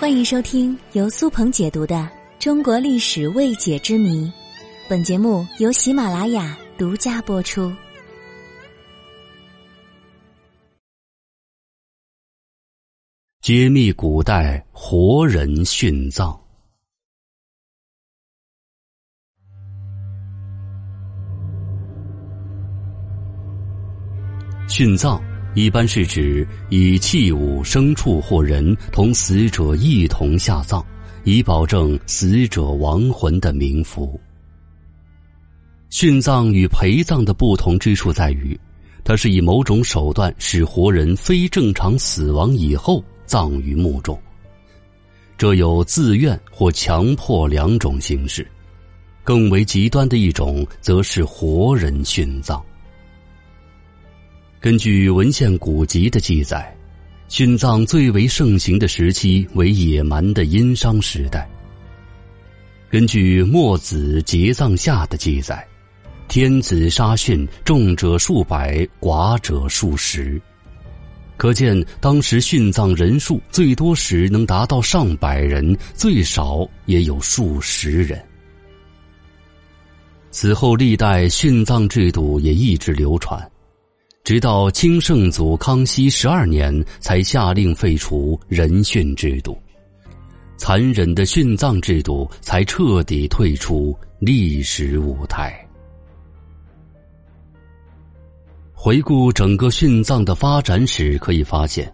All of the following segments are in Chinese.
欢迎收听由苏鹏解读的《中国历史未解之谜》，本节目由喜马拉雅独家播出。揭秘古代活人殉葬。殉葬。一般是指以器物、牲畜或人同死者一同下葬，以保证死者亡魂的冥福。殉葬与陪葬的不同之处在于，它是以某种手段使活人非正常死亡以后葬于墓中。这有自愿或强迫两种形式，更为极端的一种则是活人殉葬。根据文献古籍的记载，殉葬最为盛行的时期为野蛮的殷商时代。根据《墨子节葬下》的记载，天子杀殉，重者数百，寡者数十，可见当时殉葬人数最多时能达到上百人，最少也有数十人。此后历代殉葬制度也一直流传。直到清圣祖康熙十二年，才下令废除人殉制度，残忍的殉葬制度才彻底退出历史舞台。回顾整个殉葬的发展史，可以发现，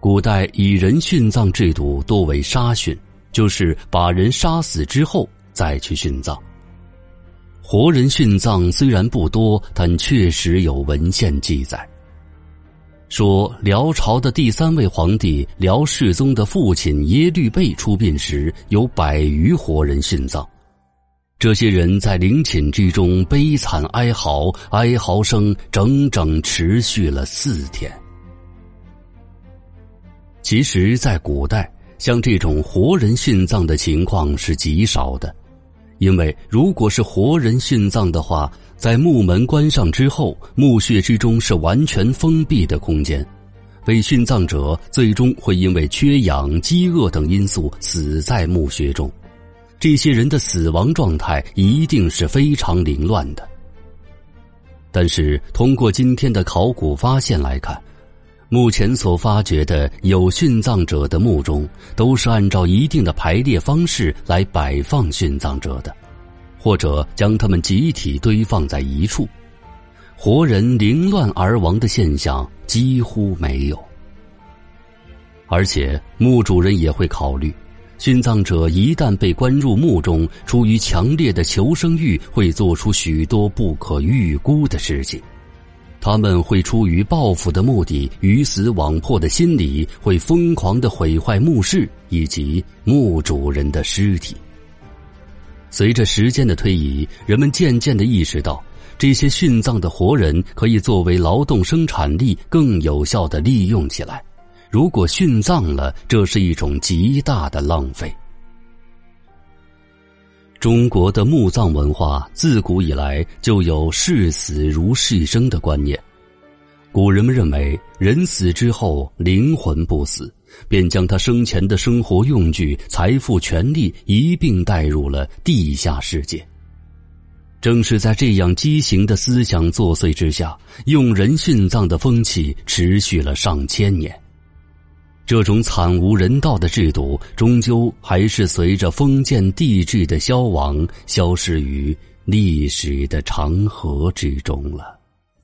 古代以人殉葬制度多为杀殉，就是把人杀死之后再去殉葬。活人殉葬虽然不多，但确实有文献记载，说辽朝的第三位皇帝辽世宗的父亲耶律倍出殡时，有百余活人殉葬。这些人在陵寝之中悲惨哀嚎，哀嚎声整整持续了四天。其实，在古代，像这种活人殉葬的情况是极少的。因为如果是活人殉葬的话，在墓门关上之后，墓穴之中是完全封闭的空间，被殉葬者最终会因为缺氧、饥饿等因素死在墓穴中。这些人的死亡状态一定是非常凌乱的。但是，通过今天的考古发现来看。目前所发掘的有殉葬者的墓中，都是按照一定的排列方式来摆放殉葬者的，或者将他们集体堆放在一处，活人凌乱而亡的现象几乎没有。而且墓主人也会考虑，殉葬者一旦被关入墓中，出于强烈的求生欲，会做出许多不可预估的事情。他们会出于报复的目的，鱼死网破的心理，会疯狂的毁坏墓室以及墓主人的尸体。随着时间的推移，人们渐渐的意识到，这些殉葬的活人可以作为劳动生产力更有效的利用起来。如果殉葬了，这是一种极大的浪费。中国的墓葬文化自古以来就有视死如视生的观念。古人们认为，人死之后灵魂不死，便将他生前的生活用具、财富、权利一并带入了地下世界。正是在这样畸形的思想作祟之下，用人殉葬的风气持续了上千年。这种惨无人道的制度，终究还是随着封建帝制的消亡，消失于历史的长河之中了。